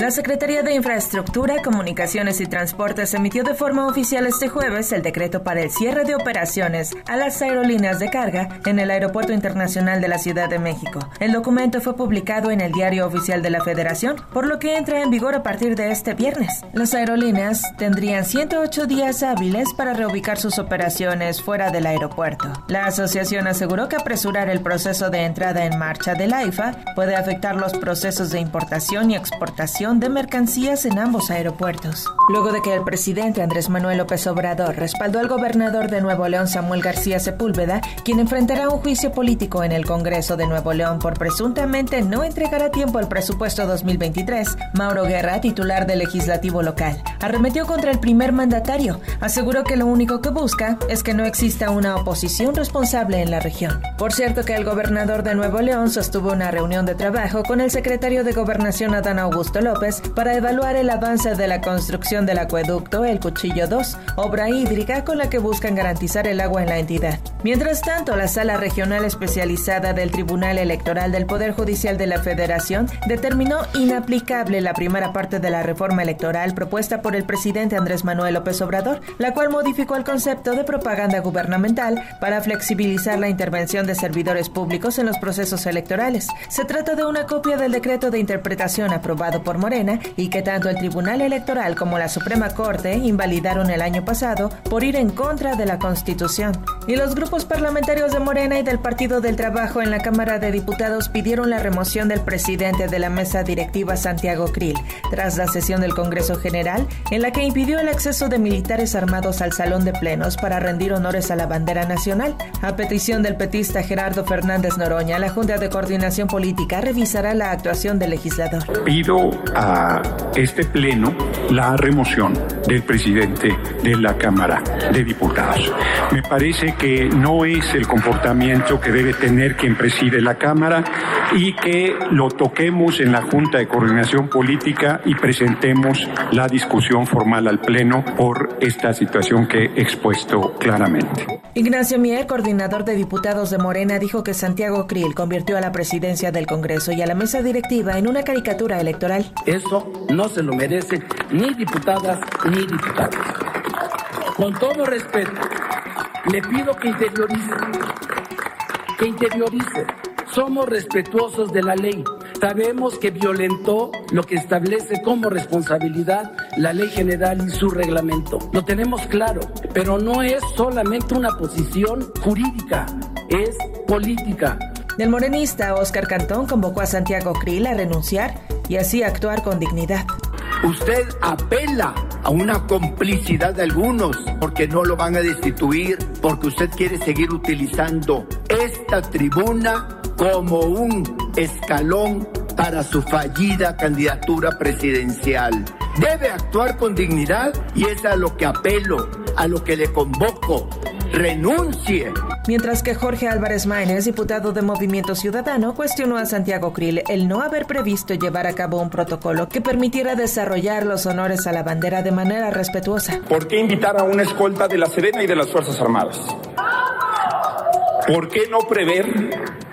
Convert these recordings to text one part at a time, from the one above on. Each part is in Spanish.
La Secretaría de Infraestructura, Comunicaciones y Transportes emitió de forma oficial este jueves el decreto para el cierre de operaciones a las aerolíneas de carga en el Aeropuerto Internacional de la Ciudad de México. El documento fue publicado en el Diario Oficial de la Federación, por lo que entra en vigor a partir de este viernes. Las aerolíneas tendrían 108 días hábiles para reubicar sus operaciones fuera del aeropuerto. La asociación aseguró que apresurar el proceso de entrada en marcha del AIFA puede afectar los procesos de importación y exportación de mercancías en ambos aeropuertos. Luego de que el presidente Andrés Manuel López Obrador respaldó al gobernador de Nuevo León Samuel García Sepúlveda, quien enfrentará un juicio político en el Congreso de Nuevo León por presuntamente no entregar a tiempo el presupuesto 2023, Mauro Guerra, titular del legislativo local, arremetió contra el primer mandatario, aseguró que lo único que busca es que no exista una oposición responsable en la región. Por cierto que el gobernador de Nuevo León sostuvo una reunión de trabajo con el secretario de Gobernación Adán Augusto López para evaluar el avance de la construcción del acueducto El Cuchillo 2, obra hídrica con la que buscan garantizar el agua en la entidad. Mientras tanto, la Sala Regional Especializada del Tribunal Electoral del Poder Judicial de la Federación determinó inaplicable la primera parte de la reforma electoral propuesta por el presidente Andrés Manuel López Obrador, la cual modificó el concepto de propaganda gubernamental para flexibilizar la intervención de servidores públicos en los procesos electorales. Se trata de una copia del decreto de interpretación aprobado por Morena y que tanto el Tribunal Electoral como la Suprema Corte invalidaron el año pasado por ir en contra de la Constitución. Y los grupos parlamentarios de Morena y del Partido del Trabajo en la Cámara de Diputados pidieron la remoción del presidente de la mesa directiva Santiago Krill tras la sesión del Congreso General en la que impidió el acceso de militares armados al salón de plenos para rendir honores a la bandera nacional. A petición del petista Gerardo Fernández Noroña, la Junta de Coordinación Política revisará la actuación del legislador. Pido a este pleno la remoción del presidente de la Cámara de Diputados. Me parece que no es el comportamiento que debe tener quien preside la Cámara y que lo toquemos en la Junta de Coordinación Política y presentemos la discusión formal al Pleno por esta situación que he expuesto claramente. Ignacio Mier, coordinador de diputados de Morena, dijo que Santiago Krill convirtió a la presidencia del Congreso y a la mesa directiva en una caricatura electoral. Eso no se lo merecen ni diputadas ni diputados. Con todo respeto, le pido que interiorice, que interiorice. Somos respetuosos de la ley. Sabemos que violentó lo que establece como responsabilidad la ley general y su reglamento. Lo tenemos claro, pero no es solamente una posición jurídica, es política. El morenista Oscar Cantón convocó a Santiago Krill a renunciar y así actuar con dignidad. Usted apela a una complicidad de algunos porque no lo van a destituir, porque usted quiere seguir utilizando esta tribuna como un escalón para su fallida candidatura presidencial. Debe actuar con dignidad y es a lo que apelo, a lo que le convoco. Renuncie. Mientras que Jorge Álvarez Maínez, diputado de Movimiento Ciudadano, cuestionó a Santiago Krill el no haber previsto llevar a cabo un protocolo que permitiera desarrollar los honores a la bandera de manera respetuosa. ¿Por qué invitar a una escolta de la Serena y de las Fuerzas Armadas? ¿Por qué no prever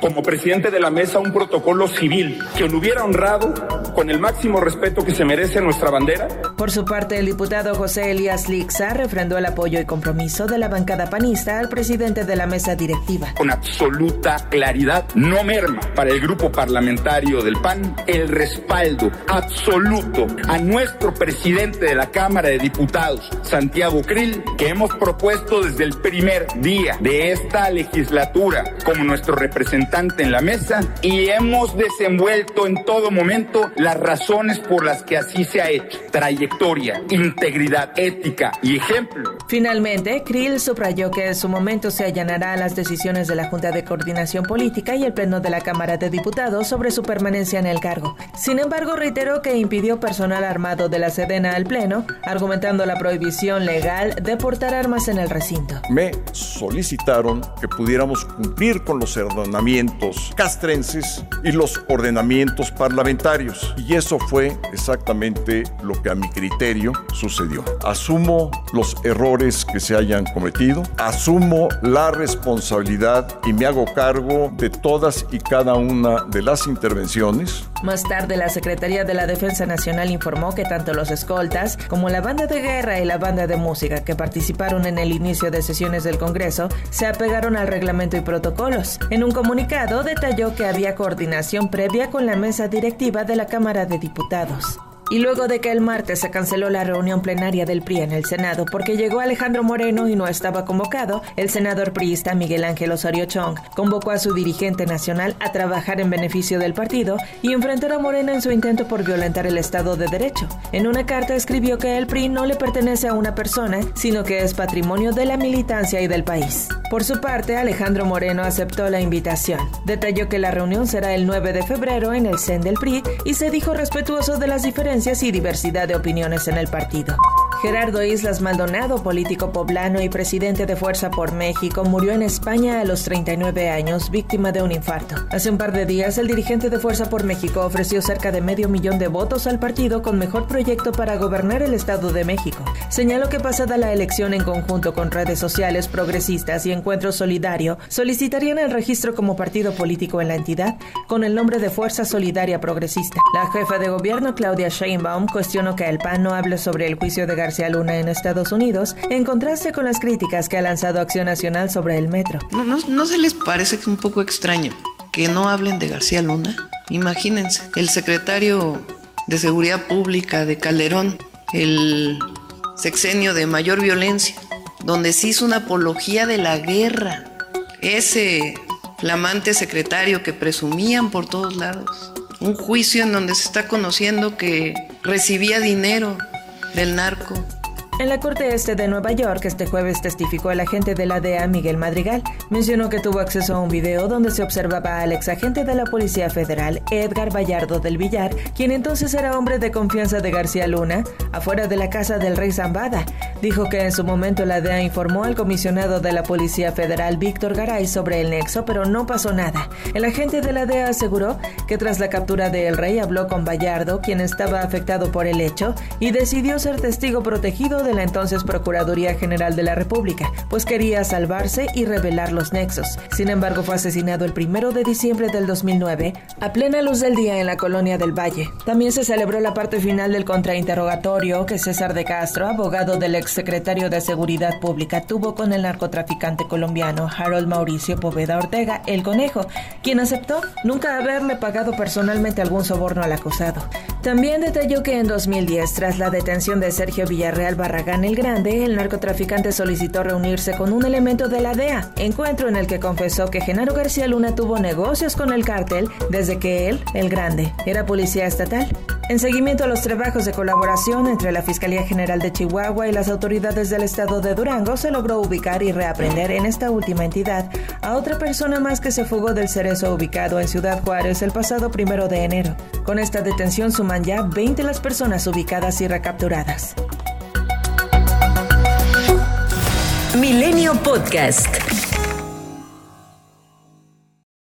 como presidente de la mesa un protocolo civil que lo hubiera honrado con el máximo respeto que se merece nuestra bandera? Por su parte, el diputado José Elías Lixa refrendó el apoyo y compromiso de la bancada panista al presidente de la mesa directiva. Con absoluta claridad, no merma para el grupo parlamentario del PAN el respaldo absoluto a nuestro presidente de la Cámara de Diputados, Santiago Krill, que hemos propuesto desde el primer día de esta legislatura como nuestro representante en la mesa y hemos desenvuelto en todo momento las razones por las que así se ha hecho. Trayectoria, integridad, ética y ejemplo. Finalmente, Krill subrayó que en su momento se allanará a las decisiones de la Junta de Coordinación Política y el Pleno de la Cámara de Diputados sobre su permanencia en el cargo. Sin embargo, reiteró que impidió personal armado de la Sedena al Pleno, argumentando la prohibición legal de portar armas en el recinto. Me solicitaron que pudiéramos cumplir con los ordenamientos castrenses y los ordenamientos parlamentarios. Y eso fue exactamente lo que a mi criterio sucedió. Asumo los errores que se hayan cometido, asumo la responsabilidad y me hago cargo de todas y cada una de las intervenciones. Más tarde, la Secretaría de la Defensa Nacional informó que tanto los escoltas como la banda de guerra y la banda de música que participaron en el inicio de sesiones del Congreso se apegaron al reglamento y protocolos. En un comunicado detalló que había coordinación previa con la mesa directiva de la Cámara de Diputados. Y luego de que el martes se canceló la reunión plenaria del PRI en el Senado porque llegó Alejandro Moreno y no estaba convocado, el senador priista Miguel Ángel Osorio Chong convocó a su dirigente nacional a trabajar en beneficio del partido y enfrentar a Moreno en su intento por violentar el Estado de Derecho. En una carta escribió que el PRI no le pertenece a una persona, sino que es patrimonio de la militancia y del país. Por su parte, Alejandro Moreno aceptó la invitación. Detalló que la reunión será el 9 de febrero en el CEN del PRI y se dijo respetuoso de las diferencias y diversidad de opiniones en el partido. Gerardo Islas Maldonado, político poblano y presidente de Fuerza por México, murió en España a los 39 años, víctima de un infarto. Hace un par de días, el dirigente de Fuerza por México ofreció cerca de medio millón de votos al partido con mejor proyecto para gobernar el Estado de México. Señaló que pasada la elección en conjunto con redes sociales progresistas y Encuentro Solidario, solicitarían el registro como partido político en la entidad con el nombre de Fuerza Solidaria Progresista. La jefa de gobierno, Claudia Sheinbaum, cuestionó que el PAN no hable sobre el juicio de García Luna en Estados Unidos, en contraste con las críticas que ha lanzado Acción Nacional sobre el metro. ¿No, no, se les parece un poco extraño que no hablen de García Luna? Imagínense, el secretario de Seguridad Pública de Calderón, el sexenio de mayor violencia, donde se hizo una apología de la guerra. Ese flamante secretario que presumían por todos lados. Un juicio en donde se está conociendo que recibía dinero del narco. En la Corte Este de Nueva York, este jueves testificó el agente de la DEA, Miguel Madrigal. Mencionó que tuvo acceso a un video donde se observaba al exagente de la Policía Federal, Edgar Vallardo del Villar, quien entonces era hombre de confianza de García Luna, afuera de la casa del rey Zambada. Dijo que en su momento la DEA informó al comisionado de la Policía Federal, Víctor Garay, sobre el nexo, pero no pasó nada. El agente de la DEA aseguró que tras la captura de El Rey habló con Vallardo, quien estaba afectado por el hecho, y decidió ser testigo protegido de la entonces Procuraduría General de la República, pues quería salvarse y revelar los nexos. Sin embargo, fue asesinado el primero de diciembre del 2009, a plena luz del día en la colonia del Valle. También se celebró la parte final del contrainterrogatorio que César de Castro, abogado del exsecretario de Seguridad Pública, tuvo con el narcotraficante colombiano Harold Mauricio Poveda Ortega, el conejo, quien aceptó nunca haberle pagado personalmente algún soborno al acusado. También detalló que en 2010, tras la detención de Sergio Villarreal Barragán el Grande, el narcotraficante solicitó reunirse con un elemento de la DEA, encuentro en el que confesó que Genaro García Luna tuvo negocios con el cártel desde que él, el Grande, era policía estatal. En seguimiento a los trabajos de colaboración entre la Fiscalía General de Chihuahua y las autoridades del estado de Durango, se logró ubicar y reaprender en esta última entidad a otra persona más que se fugó del cerezo ubicado en Ciudad Juárez el pasado primero de enero. Con esta detención suman ya 20 las personas ubicadas y recapturadas. Milenio Podcast.